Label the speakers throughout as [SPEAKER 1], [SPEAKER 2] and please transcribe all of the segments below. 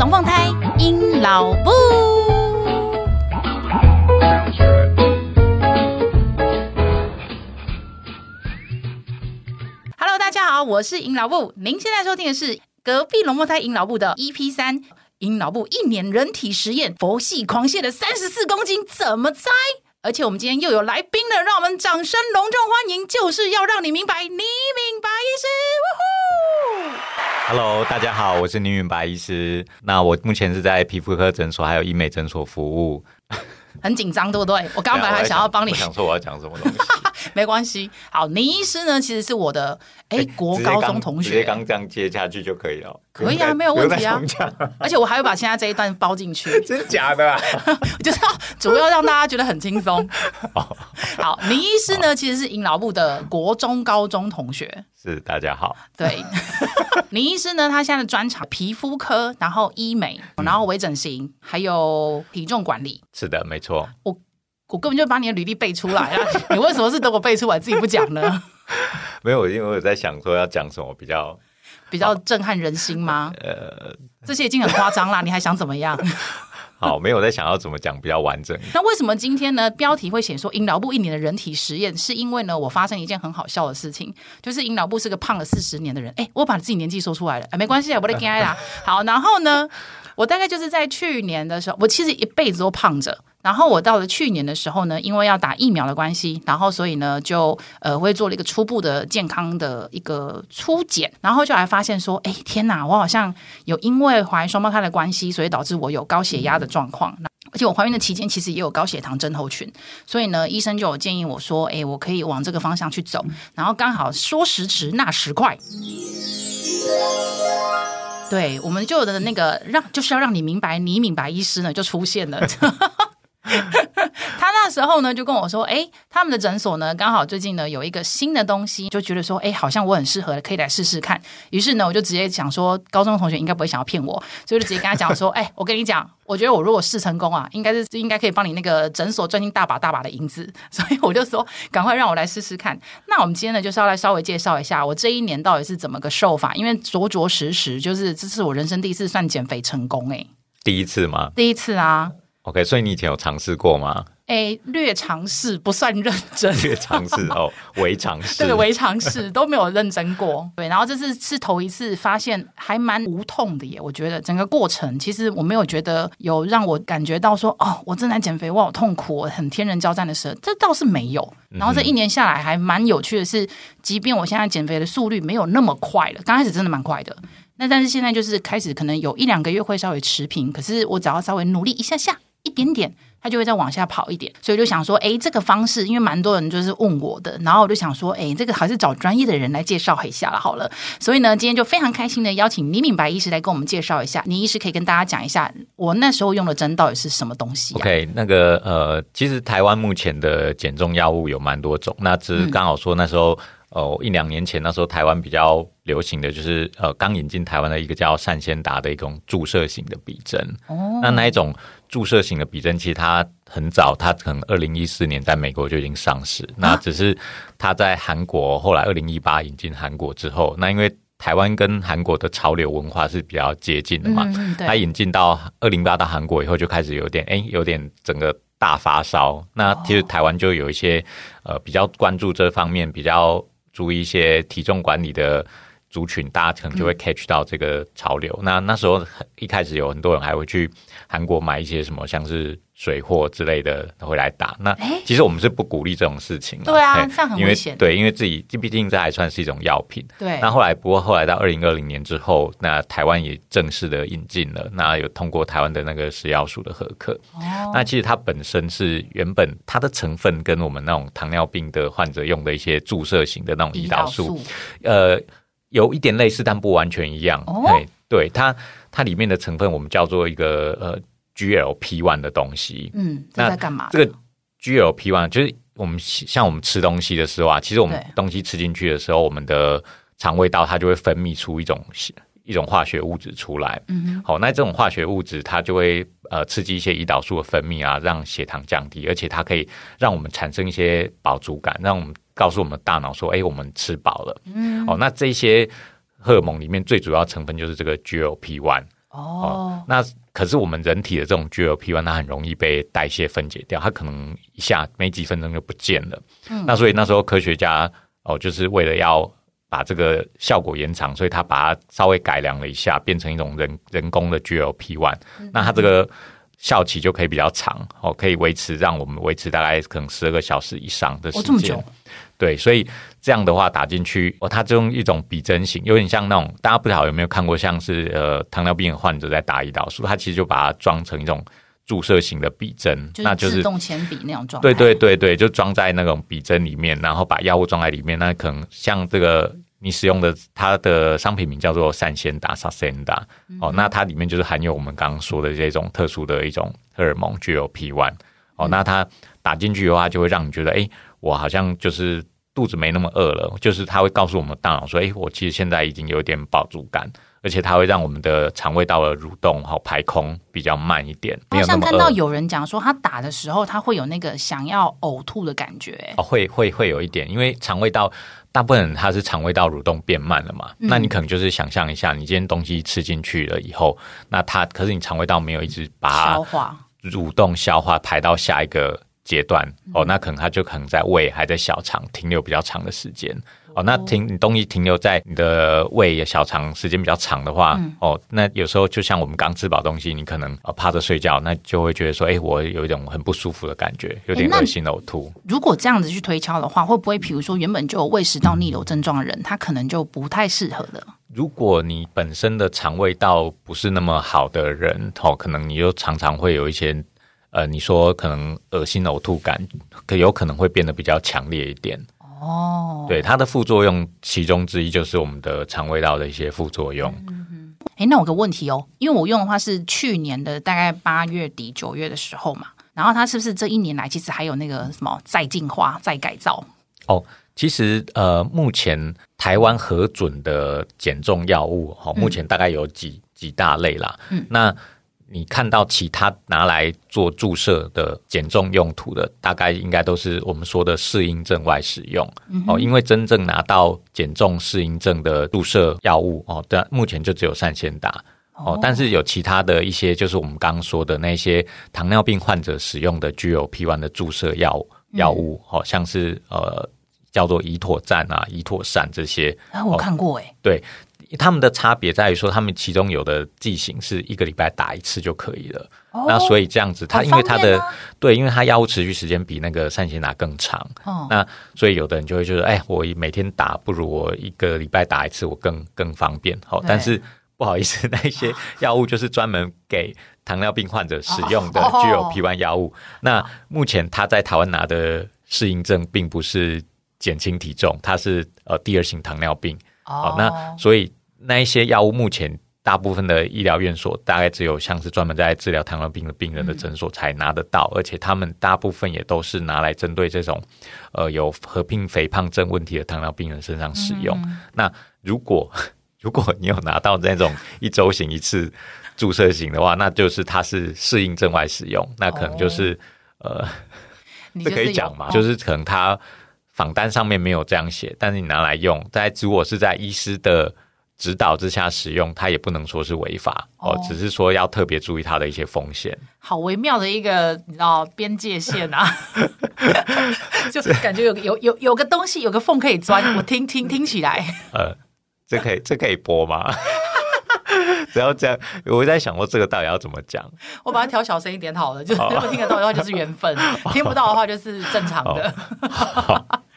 [SPEAKER 1] 龙凤胎，阴老布。Hello，大家好，我是阴老布。您现在收听的是隔壁龙凤胎阴老布的 EP 三。阴老布一年人体实验，佛系狂泻的三十四公斤怎么猜？而且我们今天又有来宾了，让我们掌声隆重欢迎！就是要让你明白，你明白医师。
[SPEAKER 2] ！Hello，大家好，我是林允白医师。那我目前是在皮肤科诊所还有医美诊所服务。
[SPEAKER 1] 很紧张，对不对？我刚刚本来还想要帮你，
[SPEAKER 2] 想说我要讲什么东西，
[SPEAKER 1] 没关系。好，倪医师呢，其实是我的哎、欸、国高中同学，
[SPEAKER 2] 直接刚这样接下去就可以了，
[SPEAKER 1] 可以啊，没有问题啊。而且我还会把现在这一段包进去，
[SPEAKER 2] 真假的、啊？
[SPEAKER 1] 就是要主要让大家觉得很轻松。好，倪医师呢，其实是尹老部的国中高中同学。
[SPEAKER 2] 是，大家好。
[SPEAKER 1] 对，林医师呢，他现在的专长皮肤科，然后医美，然后微整形，还有体重管理。
[SPEAKER 2] 是的，没错。
[SPEAKER 1] 我我根本就把你的履历背出来啊！你为什么是等我背出来自己不讲呢？
[SPEAKER 2] 没有，因为我在想说要讲什么比较
[SPEAKER 1] 比较震撼人心吗？呃，这些已经很夸张啦，你还想怎么样？
[SPEAKER 2] 好，没有在想要怎么讲比较完整。
[SPEAKER 1] 那为什么今天呢？标题会写说阴老部一年的人体实验，是因为呢，我发生一件很好笑的事情，就是阴老部是个胖了四十年的人。哎，我把自己年纪说出来了，哎，没关系啊，我的天啦。好，然后呢，我大概就是在去年的时候，我其实一辈子都胖着。然后我到了去年的时候呢，因为要打疫苗的关系，然后所以呢就呃会做了一个初步的健康的一个初检，然后就还发现说，哎天哪，我好像有因为怀双胞胎的关系，所以导致我有高血压的状况。嗯、而且我怀孕的期间其实也有高血糖症候群，所以呢医生就有建议我说，哎我可以往这个方向去走。然后刚好说时迟那时快，对，我们就有的那个让就是要让你明白，你明白医师呢就出现了。他那时候呢就跟我说：“哎，他们的诊所呢刚好最近呢有一个新的东西，就觉得说，哎，好像我很适合，可以来试试看。于是呢，我就直接讲说，高中同学应该不会想要骗我，所以就直接跟他讲说，哎，我跟你讲，我觉得我如果试成功啊，应该是应该可以帮你那个诊所赚进大把大把的银子。所以我就说，赶快让我来试试看。那我们今天呢就是要来稍微介绍一下我这一年到底是怎么个瘦法，因为着着实实就是这是我人生第一次算减肥成功，哎，
[SPEAKER 2] 第一次吗？
[SPEAKER 1] 第一次啊。”
[SPEAKER 2] OK，所以你以前有尝试过吗？
[SPEAKER 1] 哎，略尝试，不算认真。
[SPEAKER 2] 略尝试哦，微尝试，
[SPEAKER 1] 对，微尝试都没有认真过。对，然后这次是头一次发现还蛮无痛的耶。我觉得整个过程其实我没有觉得有让我感觉到说哦，我正在减肥，我好痛苦，很天人交战的时候，这倒是没有。然后这一年下来还蛮有趣的是，即便我现在减肥的速率没有那么快了，刚开始真的蛮快的。那但是现在就是开始可能有一两个月会稍微持平，可是我只要稍微努力一下下。一点点，它就会再往下跑一点，所以就想说，哎，这个方式，因为蛮多人就是问我的，然后我就想说，哎，这个还是找专业的人来介绍一下了，好了。所以呢，今天就非常开心的邀请李敏白医师来跟我们介绍一下。倪医师可以跟大家讲一下，我那时候用的针到底是什么东西啊
[SPEAKER 2] ？OK，那个呃，其实台湾目前的减重药物有蛮多种，那只是刚好说那时候。嗯哦，一两年前那时候台湾比较流行的就是呃，刚引进台湾的一个叫善先达的一种注射型的鼻针。哦，那那一种注射型的笔针，其实它很早，它可能二零一四年在美国就已经上市。啊、那只是它在韩国后来二零一八引进韩国之后，那因为台湾跟韩国的潮流文化是比较接近的嘛，嗯、它引进到二零一八到韩国以后，就开始有点哎，有点整个大发烧。那其实台湾就有一些呃比较关注这方面比较。注意一些体重管理的族群，大家可能就会 catch 到这个潮流。嗯、那那时候一开始有很多人还会去韩国买一些什么，像是水货之类的回来打。那其实我们是不鼓励这种事情。
[SPEAKER 1] 对啊，这样很危险。
[SPEAKER 2] 对，因为自己毕竟这还算是一种药品。
[SPEAKER 1] 对。
[SPEAKER 2] 那后来不过后来到二零二零年之后，那台湾也正式的引进了，那有通过台湾的那个食药署的核可。哦。那其实它本身是原本它的成分跟我们那种糖尿病的患者用的一些注射型的那种胰岛素，呃。有一点类似，但不完全一样。哦，对，它它里面的成分我们叫做一个呃 GLP one 的东西。
[SPEAKER 1] 嗯，那在干嘛？
[SPEAKER 2] 这个 GLP one 就是我们像我们吃东西的时候啊，其实我们东西吃进去的时候，我们的肠胃道它就会分泌出一种一种化学物质出来。嗯，好，那这种化学物质它就会呃刺激一些胰岛素的分泌啊，让血糖降低，而且它可以让我们产生一些饱足感，让我们。告诉我们大脑说：“哎，我们吃饱了。”嗯，哦，那这些荷尔蒙里面最主要成分就是这个 GLP-1。
[SPEAKER 1] 哦，哦，
[SPEAKER 2] 那可是我们人体的这种 GLP-1，它很容易被代谢分解掉，它可能一下没几分钟就不见了。嗯，那所以那时候科学家哦，就是为了要把这个效果延长，所以他把它稍微改良了一下，变成一种人人工的 GLP-1。嗯，那它这个效期就可以比较长哦，可以维持让我们维持大概可能十二个小时以上的时间。哦对，所以这样的话打进去，哦，它就用一种比针型，有点像那种大家不知道有没有看过，像是呃糖尿病患者在打胰岛素，它其实就把它装成一种注射型的笔针，那就是
[SPEAKER 1] 自动铅笔那种状态。
[SPEAKER 2] 对对对对，就装在那种笔针里面，然后把药物装在里面。那可能像这个你使用的它的商品名叫做善仙达 Saxenda 哦，那它里面就是含有我们刚刚说的这种特殊的一种荷尔蒙 GLP-1 哦，那它打进去的话，就会让你觉得，哎，我好像就是。肚子没那么饿了，就是它会告诉我们大脑说：“哎，我其实现在已经有点饱足感，而且它会让我们的肠胃道的蠕动和排空比较慢一点。”
[SPEAKER 1] 好像看到有人讲说，他打的时候他会有那个想要呕吐的感觉。
[SPEAKER 2] 哦，会会会有一点，因为肠胃道大部分人他是肠胃道蠕动变慢了嘛。嗯、那你可能就是想象一下，你今天东西吃进去了以后，那它可是你肠胃道没有一直把它消化、蠕动、消化排到下一个。阶段哦，那可能它就可能在胃还在小肠停留比较长的时间哦。那停你东西停留在你的胃小肠时间比较长的话，嗯、哦，那有时候就像我们刚吃饱东西，你可能趴着睡觉，那就会觉得说，哎、欸，我有一种很不舒服的感觉，有点恶心呕吐。
[SPEAKER 1] 如果这样子去推敲的话，会不会比如说原本就有胃食道逆流症状的人，他可能就不太适合的？
[SPEAKER 2] 如果你本身的肠胃道不是那么好的人，哦，可能你就常常会有一些。呃，你说可能恶心呕吐感，可有可能会变得比较强烈一点哦。对，它的副作用其中之一就是我们的肠胃道的一些副作用。嗯嗯。
[SPEAKER 1] 哎，那我有个问题哦，因为我用的话是去年的大概八月底九月的时候嘛，然后它是不是这一年来其实还有那个什么再进化、再改造？
[SPEAKER 2] 哦，其实呃，目前台湾核准的减重药物，哈、哦，目前大概有几、嗯、几大类啦。嗯，那。你看到其他拿来做注射的减重用途的，大概应该都是我们说的适应症外使用、嗯、哦。因为真正拿到减重适应症的注射药物哦，但目前就只有善纤达哦。但是有其他的一些，就是我们刚刚说的那些糖尿病患者使用的 GLP-1 的注射药药物，好、嗯哦、像是呃叫做胰妥赞啊、胰妥散这些。
[SPEAKER 1] 啊，我看过诶、欸，
[SPEAKER 2] 对。他们的差别在于说，他们其中有的剂型是一个礼拜打一次就可以了。哦、那所以这样子，它因为它的对，因为它药物持续时间比那个善纤达更长。哦，那所以有的人就会觉得，哎，我每天打不如我一个礼拜打一次，我更更方便。好，但是不好意思，那些 药物就是专门给糖尿病患者使用的具有 P 1药物。那目前他在台湾拿的适应症并不是减轻体重，它是呃第二型糖尿病。好，那所以。那一些药物，目前大部分的医疗院所大概只有像是专门在治疗糖尿病的病人的诊所才拿得到，而且他们大部分也都是拿来针对这种呃有合并肥胖症问题的糖尿病人身上使用。那如果如果你有拿到那种一周型一次注射型的话，那就是它是适应症外使用，那可能就是呃，这可以讲嘛，就是可能它访单上面没有这样写，但是你拿来用，在如果是在医师的。指导之下使用，它也不能说是违法哦，只是说要特别注意它的一些风险。
[SPEAKER 1] 好微妙的一个你知道边界线啊，就是感觉有有有有个东西有个缝可以钻，我听听听起来。
[SPEAKER 2] 呃，这可以这可以播吗？只要这样，我在想说这个到底要怎么讲？
[SPEAKER 1] 我把它调小声一点好了，就是如果听得到的话就是缘分，听不到的话就是正常的。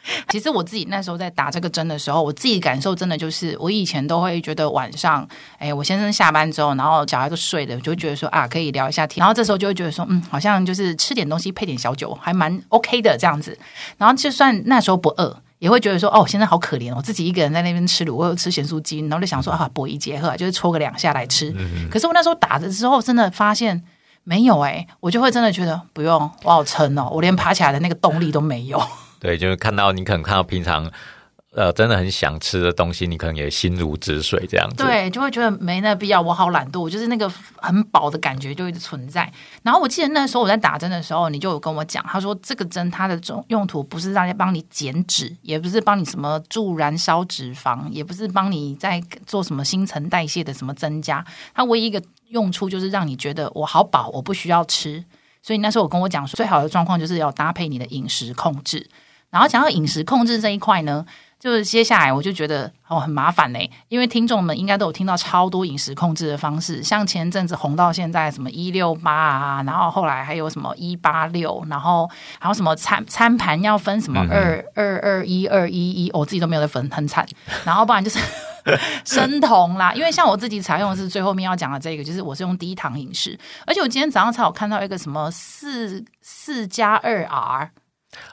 [SPEAKER 1] 其实我自己那时候在打这个针的时候，我自己感受真的就是，我以前都会觉得晚上，哎，我先生下班之后，然后小孩都睡了，就会觉得说啊，可以聊一下天，然后这时候就会觉得说，嗯，好像就是吃点东西配点小酒，还蛮 OK 的这样子。然后就算那时候不饿，也会觉得说，哦，现在好可怜，我自己一个人在那边吃卤，吃咸酥鸡，然后就想说啊，补一节喝，就是搓个两下来吃。可是我那时候打的时候，真的发现没有哎、欸，我就会真的觉得不用，我好撑哦，我连爬起来的那个动力都没有。
[SPEAKER 2] 对，就是看到你可能看到平常，呃，真的很想吃的东西，你可能也心如止水这样子。
[SPEAKER 1] 对，就会觉得没那必要。我好懒惰，就是那个很饱的感觉就一直存在。然后我记得那时候我在打针的时候，你就有跟我讲，他说这个针它的种用途不是让你帮你减脂，也不是帮你什么助燃烧脂肪，也不是帮你在做什么新陈代谢的什么增加。它唯一一个用处就是让你觉得我好饱，我不需要吃。所以那时候我跟我讲说，最好的状况就是要搭配你的饮食控制。然后讲到饮食控制这一块呢，就是接下来我就觉得哦很麻烦嘞，因为听众们应该都有听到超多饮食控制的方式，像前阵子红到现在什么一六八啊，然后后来还有什么一八六，然后还有什么餐餐盘要分什么二二二一二一一，我自己都没有在分，很惨。然后不然就是 生酮啦，因为像我自己采用的是最后面要讲的这个，就是我是用低糖饮食，而且我今天早上才有看到一个什么四四加二 R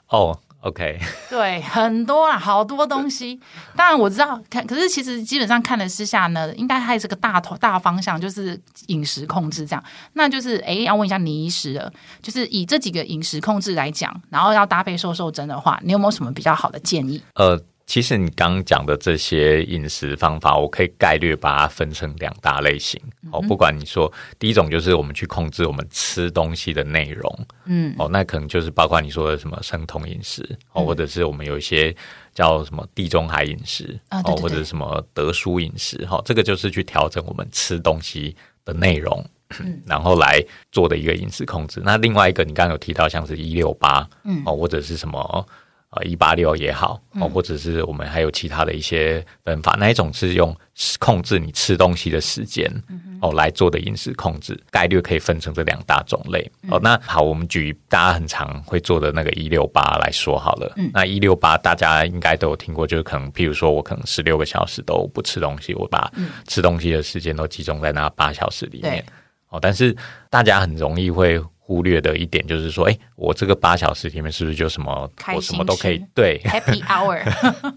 [SPEAKER 2] 哦。OK，
[SPEAKER 1] 对，很多啊，好多东西。当然我知道，看，可是其实基本上看了之下呢，应该还是个大头大方向，就是饮食控制这样。那就是，哎，要问一下倪医师了，就是以这几个饮食控制来讲，然后要搭配瘦瘦针的话，你有没有什么比较好的建议？
[SPEAKER 2] 呃。其实你刚刚讲的这些饮食方法，我可以概略把它分成两大类型。哦，不管你说第一种就是我们去控制我们吃东西的内容，嗯，哦，那可能就是包括你说的什么生酮饮食，哦，或者是我们有一些叫什么地中海饮食，哦，或者什么德蔬饮食，哈，这个就是去调整我们吃东西的内容，嗯 然后来做的一个饮食控制。那另外一个你刚刚有提到像是一六八，嗯，哦，或者是什么。啊，一八六也好，哦，或者是我们还有其他的一些分法，嗯、那一种是用控制你吃东西的时间，嗯、哦来做的饮食控制，概率可以分成这两大种类。嗯、哦，那好，我们举大家很常会做的那个一六八来说好了。嗯、那一六八大家应该都有听过，就是可能譬如说我可能十六个小时都不吃东西，我把吃东西的时间都集中在那八小时里面。嗯、哦，但是大家很容易会。忽略的一点就是说，哎，我这个八小时里面是不是就什么我什么都可以？对
[SPEAKER 1] ，Happy Hour，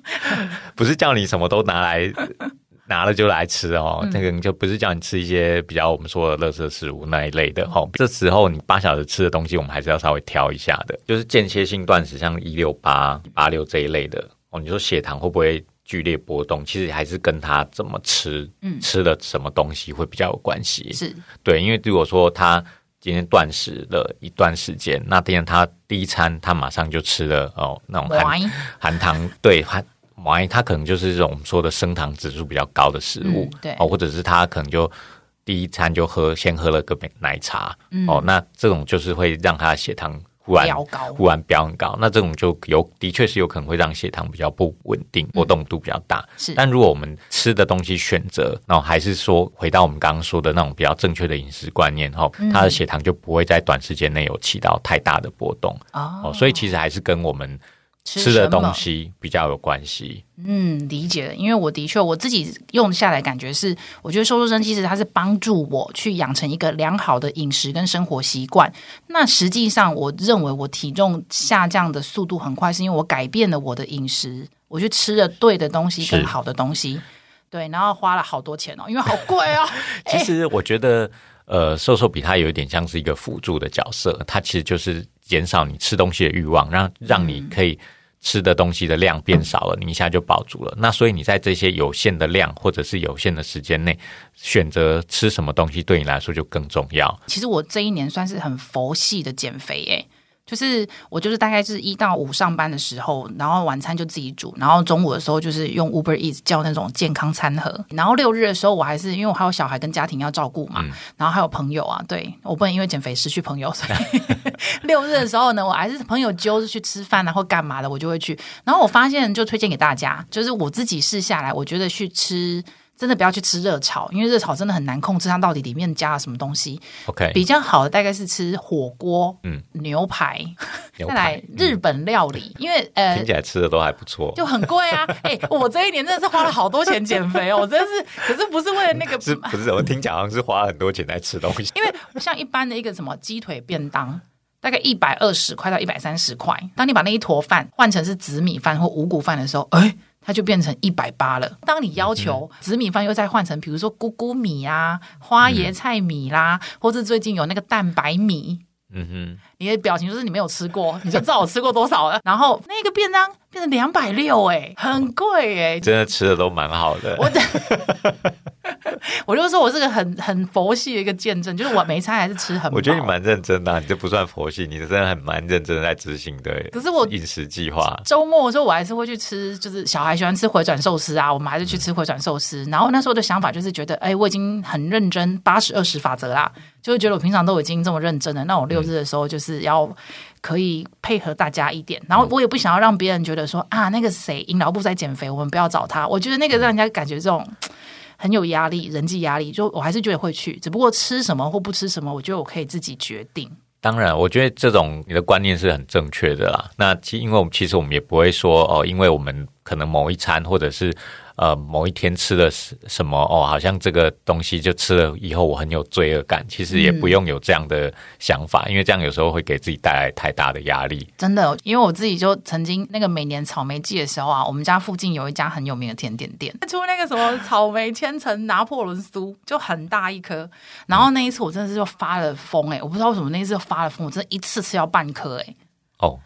[SPEAKER 2] 不是叫你什么都拿来拿了就来吃哦，这个、嗯、就不是叫你吃一些比较我们说的垃圾食物那一类的哈、哦。这时候你八小时吃的东西，我们还是要稍微挑一下的，就是间歇性断食，像一六八、八六这一类的哦。你说血糖会不会剧烈波动？其实还是跟他怎么吃，嗯，吃了什么东西会比较有关系。是对，因为如果说他。今天断食了一段时间，那天他第一餐他马上就吃了哦，那种含含糖对含完，他可能就是这种我们说的升糖指数比较高的食物，嗯、对哦，或者是他可能就第一餐就喝先喝了个奶茶，嗯、哦，那这种就是会让他的血糖。忽然飙高，忽然飙很高，那这种就有的确是有可能会让血糖比较不稳定，波动度比较大。是，但如果我们吃的东西选择，然后还是说回到我们刚刚说的那种比较正确的饮食观念，后，它的血糖就不会在短时间内有起到太大的波动。哦，所以其实还是跟我们。吃的东西比较有关系，
[SPEAKER 1] 嗯，理解了。因为我的确我自己用下来感觉是，我觉得瘦瘦身其实它是帮助我去养成一个良好的饮食跟生活习惯。那实际上，我认为我体重下降的速度很快，是因为我改变了我的饮食，我去吃了对的东西，跟好的东西。对，然后花了好多钱哦，因为好贵哦。
[SPEAKER 2] 其实我觉得，呃，瘦瘦比它有一点像是一个辅助的角色，它其实就是。减少你吃东西的欲望，让让你可以吃的东西的量变少了，嗯、你一下就饱足了。那所以你在这些有限的量或者是有限的时间内，选择吃什么东西对你来说就更重要。
[SPEAKER 1] 其实我这一年算是很佛系的减肥，欸，就是我就是大概是一到五上班的时候，然后晚餐就自己煮，然后中午的时候就是用 Uber Eats 叫那种健康餐盒，然后六日的时候我还是因为我还有小孩跟家庭要照顾嘛，嗯、然后还有朋友啊，对，我不能因为减肥失去朋友，所以 六日的时候呢，我还是朋友揪着去吃饭啊或干嘛的，我就会去。然后我发现就推荐给大家，就是我自己试下来，我觉得去吃。真的不要去吃热炒，因为热炒真的很难控制它到底里面加了什么东西。
[SPEAKER 2] OK，
[SPEAKER 1] 比较好的大概是吃火锅，嗯，牛排，牛排再来日本料理，嗯、因为呃，
[SPEAKER 2] 听起来吃的都还不错，
[SPEAKER 1] 就很贵啊。哎、欸，我这一年真的是花了好多钱减肥哦，我真的是，可是不是为了那个，
[SPEAKER 2] 是不是？我听讲好像是花了很多钱在吃东西，
[SPEAKER 1] 因为像一般的一个什么鸡腿便当，大概一百二十块到一百三十块，当你把那一坨饭换成是紫米饭或五谷饭的时候，哎、欸。它就变成一百八了。当你要求紫米饭又再换成，比如说谷谷米啊、花椰菜米啦，嗯、或是最近有那个蛋白米，嗯哼，你的表情就是你没有吃过，你就知道我吃过多少了。然后那个便当变成两百六，哎，很贵哎、欸，
[SPEAKER 2] 真的吃的都蛮好的。
[SPEAKER 1] 我我就说我是个很很佛系的一个见证，就是我每一餐还是吃很饱。
[SPEAKER 2] 我觉得你蛮认真的、啊，你这不算佛系，你真的很蛮认真的在执行的。
[SPEAKER 1] 可是我
[SPEAKER 2] 饮食计划，
[SPEAKER 1] 周末的时候我还是会去吃，就是小孩喜欢吃回转寿司啊，我们还是去吃回转寿司。嗯、然后那时候的想法就是觉得，哎，我已经很认真，八十二十法则啦，就是觉得我平常都已经这么认真了，那我六日的时候就是要可以配合大家一点。然后我也不想要让别人觉得说啊，那个谁，营疗部在减肥，我们不要找他。我觉得那个让人家感觉这种。很有压力，人际压力，就我还是觉得会去，只不过吃什么或不吃什么，我觉得我可以自己决定。
[SPEAKER 2] 当然，我觉得这种你的观念是很正确的啦。那其因为我们其实我们也不会说哦，因为我们可能某一餐或者是。呃，某一天吃了什什么哦，好像这个东西就吃了以后我很有罪恶感。其实也不用有这样的想法，嗯、因为这样有时候会给自己带来太大的压力。
[SPEAKER 1] 真的，因为我自己就曾经那个每年草莓季的时候啊，我们家附近有一家很有名的甜点店，出那个什么草莓千层拿破仑酥，就很大一颗。然后那一次我真的是就发了疯哎、欸，我不知道为什么那一次就发了疯，我真的一次吃要半颗哎、欸。哦。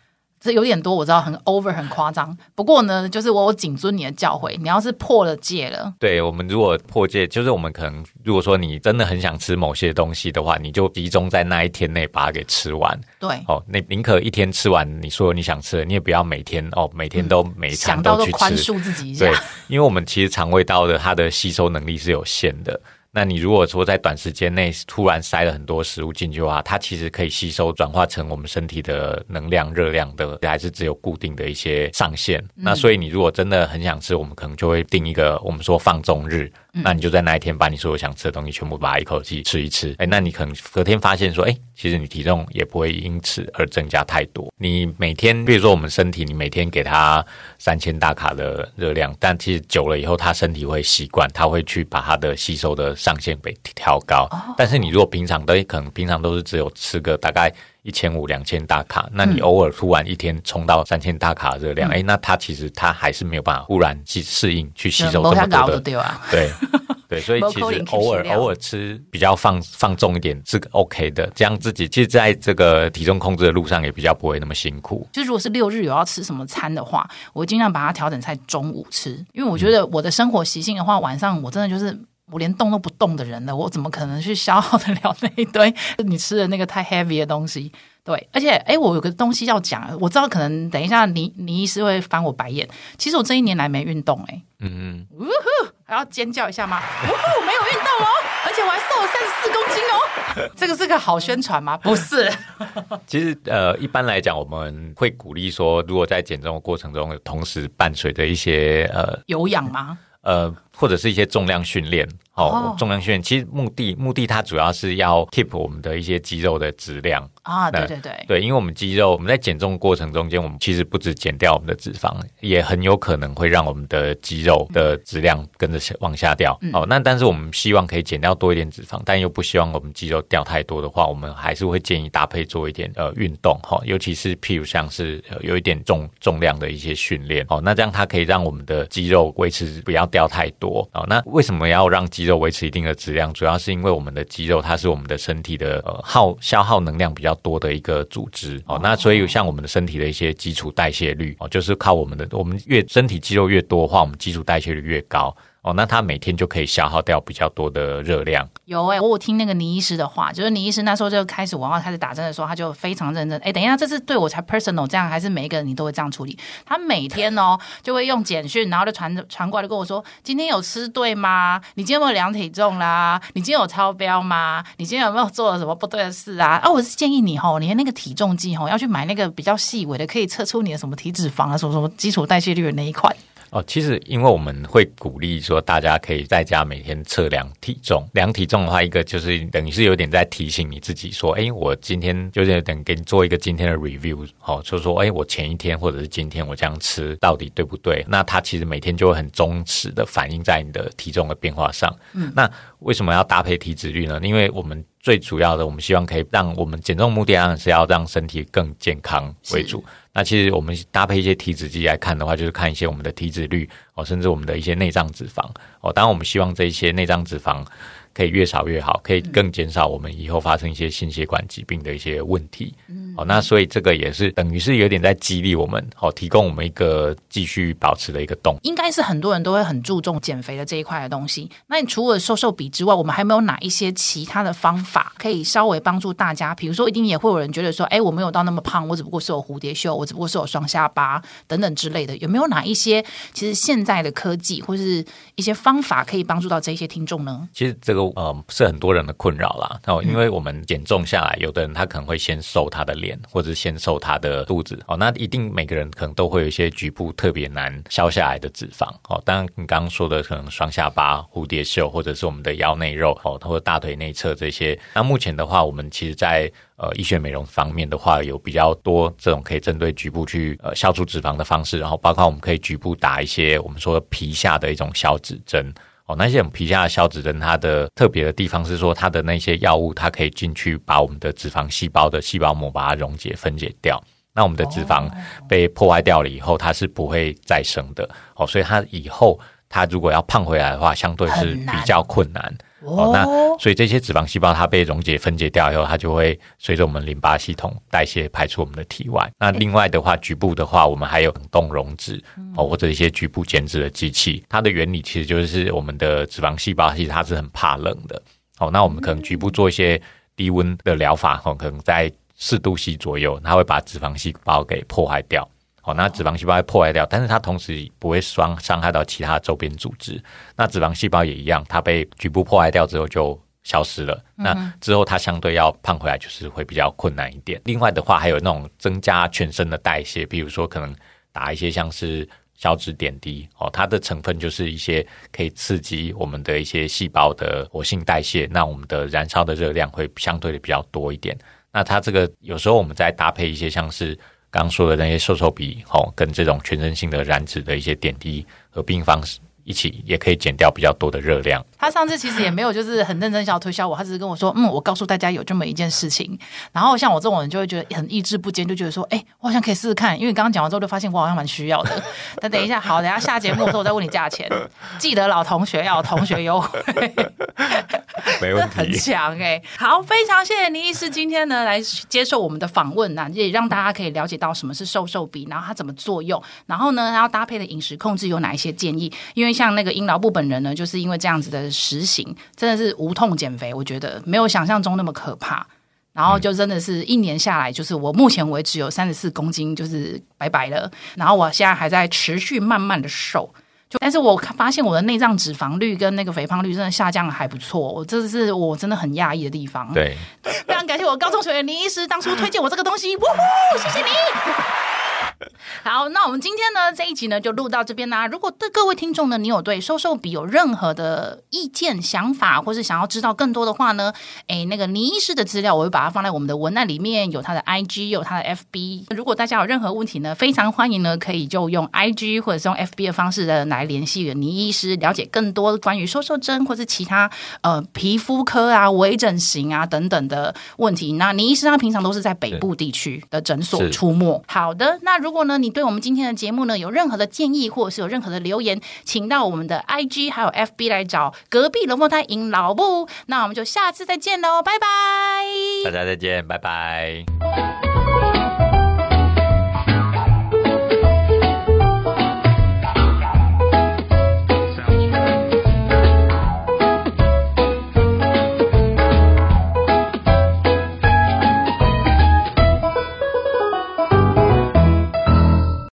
[SPEAKER 1] 这有点多，我知道很 over 很夸张。不过呢，就是我我谨遵你的教诲，你要是破了戒了，
[SPEAKER 2] 对我们如果破戒，就是我们可能如果说你真的很想吃某些东西的话，你就集中在那一天内把它给吃完。
[SPEAKER 1] 对，
[SPEAKER 2] 哦，那宁可一天吃完你说你想吃的，你也不要每天哦，每天都每一餐都去吃。
[SPEAKER 1] 想到都宽恕自己一下。
[SPEAKER 2] 对，因为我们其实肠胃道的它的吸收能力是有限的。那你如果说在短时间内突然塞了很多食物进去的话，它其实可以吸收转化成我们身体的能量、热量的，还是只有固定的一些上限。嗯、那所以你如果真的很想吃，我们可能就会定一个我们说放纵日。那你就在那一天把你所有想吃的东西全部把它一口气吃一吃，哎，那你可能隔天发现说，哎，其实你体重也不会因此而增加太多。你每天，比如说我们身体，你每天给它三千大卡的热量，但其实久了以后，它身体会习惯，它会去把它的吸收的上限被调高。但是你如果平常都可能平常都是只有吃个大概。一千五两千大卡，那你偶尔突然一天冲到三千大卡热量，哎、嗯欸，那它其实它还是没有办法忽然去适应去吸收这么多的，对对对，所以其实偶尔偶尔吃比较放放纵一点是 OK 的，这样自己其实在这个体重控制的路上也比较不会那么辛苦。
[SPEAKER 1] 就如果是六日有要吃什么餐的话，我尽量把它调整在中午吃，因为我觉得我的生活习性的话，晚上我真的就是。我连动都不动的人了，我怎么可能去消耗得了那一堆 你吃的那个太 heavy 的东西？对，而且哎，我有个东西要讲，我知道可能等一下倪倪医师会翻我白眼。其实我这一年来没运动，哎，嗯嗯，呜呼，还要尖叫一下吗？呜呼，没有运动哦，而且我还瘦了三十四公斤哦，这个是个好宣传吗？不是。
[SPEAKER 2] 其实呃，一般来讲，我们会鼓励说，如果在减重的过程中，同时伴随着一些呃
[SPEAKER 1] 有氧吗？
[SPEAKER 2] 呃，或者是一些重量训练。哦，重量训练。其实目的目的它主要是要 keep 我们的一些肌肉的质量。
[SPEAKER 1] 啊，对对对，
[SPEAKER 2] 对，因为我们肌肉我们在减重过程中间，我们其实不止减掉我们的脂肪，也很有可能会让我们的肌肉的质量跟着往下掉。嗯、哦，那但是我们希望可以减掉多一点脂肪，但又不希望我们肌肉掉太多的话，我们还是会建议搭配做一点呃运动。哈、哦，尤其是譬如像是、呃、有一点重重量的一些训练。哦，那这样它可以让我们的肌肉维持不要掉太多。哦。那为什么要让肌肉维持一定的质量？主要是因为我们的肌肉它是我们的身体的呃耗消耗能量比较多的一个组织哦，那所以像我们的身体的一些基础代谢率哦，就是靠我们的我们越身体肌肉越多的话，我们基础代谢率越高。哦，那他每天就可以消耗掉比较多的热量。
[SPEAKER 1] 有哎、我有听那个倪医师的话，就是倪医师那时候就开始我要开始打针的时候，他就非常认真。哎，等一下，这是对我才 personal 这样，还是每一个人你都会这样处理？他每天哦就会用简讯，然后就传传过来跟我说：今天有吃对吗？你今天有没有量体重啦？你今天有超标吗？你今天有没有做了什么不对的事啊？啊，我是建议你吼，你的那个体重计吼要去买那个比较细微的，可以测出你的什么体脂肪啊，什么什么基础代谢率的那一块。
[SPEAKER 2] 哦，其实因为我们会鼓励说，大家可以在家每天测量体重。量体重的话，一个就是等于是有点在提醒你自己说，哎，我今天就是等给你做一个今天的 review，哦，就是说，哎，我前一天或者是今天我这样吃到底对不对？那它其实每天就会很忠实的反映在你的体重的变化上。嗯，那为什么要搭配体脂率呢？因为我们最主要的，我们希望可以让我们减重目的当然是要让身体更健康为主。那其实我们搭配一些体脂机来看的话，就是看一些我们的体脂率哦，甚至我们的一些内脏脂肪哦。当然，我们希望这一些内脏脂肪。可以越少越好，可以更减少我们以后发生一些心血管疾病的一些问题。嗯，好，那所以这个也是等于是有点在激励我们，好，提供我们一个继续保持的一个动力。
[SPEAKER 1] 应该是很多人都会很注重减肥的这一块的东西。那你除了瘦瘦笔之外，我们还没有哪一些其他的方法可以稍微帮助大家？比如说，一定也会有人觉得说，哎，我没有到那么胖，我只不过是有蝴蝶袖，我只不过是有双下巴等等之类的。有没有哪一些其实现在的科技或是一些方法可以帮助到这些听众呢？
[SPEAKER 2] 其实这个呃是很多。多人的困扰啦，哦，因为我们减重下来，有的人他可能会先瘦他的脸，或者是先瘦他的肚子，哦，那一定每个人可能都会有一些局部特别难消下来的脂肪，哦，当然你刚刚说的可能双下巴、蝴蝶袖，或者是我们的腰内肉，哦，或者大腿内侧这些，那目前的话，我们其实在呃医学美容方面的话，有比较多这种可以针对局部去呃消除脂肪的方式，然后包括我们可以局部打一些我们说皮下的一种消脂针。哦，那些我们皮下的消脂针，它的特别的地方是说，它的那些药物，它可以进去把我们的脂肪细胞的细胞膜把它溶解分解掉。那我们的脂肪被破坏掉了以后，它是不会再生的。哦，所以它以后它如果要胖回来的话，相对是比较困难。哦，那所以这些脂肪细胞它被溶解分解掉以后，它就会随着我们淋巴系统代谢排出我们的体外。那另外的话，局部的话，我们还有冷冻溶脂哦，或者一些局部减脂的机器。它的原理其实就是我们的脂肪细胞其实它是很怕冷的。哦，那我们可能局部做一些低温的疗法，哦，可能在四度 C 左右，它会把脂肪细胞给破坏掉。哦，那脂肪细胞会破坏掉，但是它同时不会伤伤害到其他周边组织。那脂肪细胞也一样，它被局部破坏掉之后就消失了。嗯、那之后它相对要胖回来，就是会比较困难一点。另外的话，还有那种增加全身的代谢，比如说可能打一些像是消脂点滴哦，它的成分就是一些可以刺激我们的一些细胞的活性代谢，那我们的燃烧的热量会相对的比较多一点。那它这个有时候我们再搭配一些像是。刚说的那些瘦瘦笔，吼，跟这种全身性的燃脂的一些点滴合并方式。一起也可以减掉比较多的热量。
[SPEAKER 1] 他上次其实也没有就是很认真想要推销我，他只是跟我说，嗯，我告诉大家有这么一件事情。然后像我这种人就会觉得很意志不坚，就觉得说，哎，我好像可以试试看。因为刚刚讲完之后就发现我好像蛮需要的。那等一下，好，等一下下节目的时候我再问你价钱。记得老同学要同学优惠，
[SPEAKER 2] 没问题，
[SPEAKER 1] 很强哎、欸。好，非常谢谢倪医师今天呢来接受我们的访问呐，也让大家可以了解到什么是瘦瘦笔，然后它怎么作用，然后呢，它要搭配的饮食控制有哪一些建议，因为。像那个阴劳部本人呢，就是因为这样子的实行，真的是无痛减肥，我觉得没有想象中那么可怕。然后就真的是一年下来，就是我目前为止有三十四公斤，就是白白了。然后我现在还在持续慢慢的瘦，就但是我发现我的内脏脂肪率跟那个肥胖率真的下降的还不错，我这是我真的很讶异的地方。
[SPEAKER 2] 对，
[SPEAKER 1] 非常感谢我高中学员倪医师当初推荐我这个东西，呜呼，谢谢你。好，那我们今天呢这一集呢就录到这边啦。如果对各位听众呢，你有对瘦瘦比有任何的意见、想法，或是想要知道更多的话呢，哎，那个倪医师的资料我会把它放在我们的文案里面，有他的 IG，有他的 FB。如果大家有任何问题呢，非常欢迎呢可以就用 IG 或者是用 FB 的方式的来联系倪医师，了解更多关于瘦瘦针或是其他呃皮肤科啊、微整形啊等等的问题。那倪医师他平常都是在北部地区的诊所出没。好的，那如如果呢你对我们今天的节目呢有任何的建议，或者是有任何的留言，请到我们的 IG 还有 FB 来找隔壁龙凤胎赢老布。那我们就下次再见喽，拜拜！
[SPEAKER 2] 大家再见，拜拜。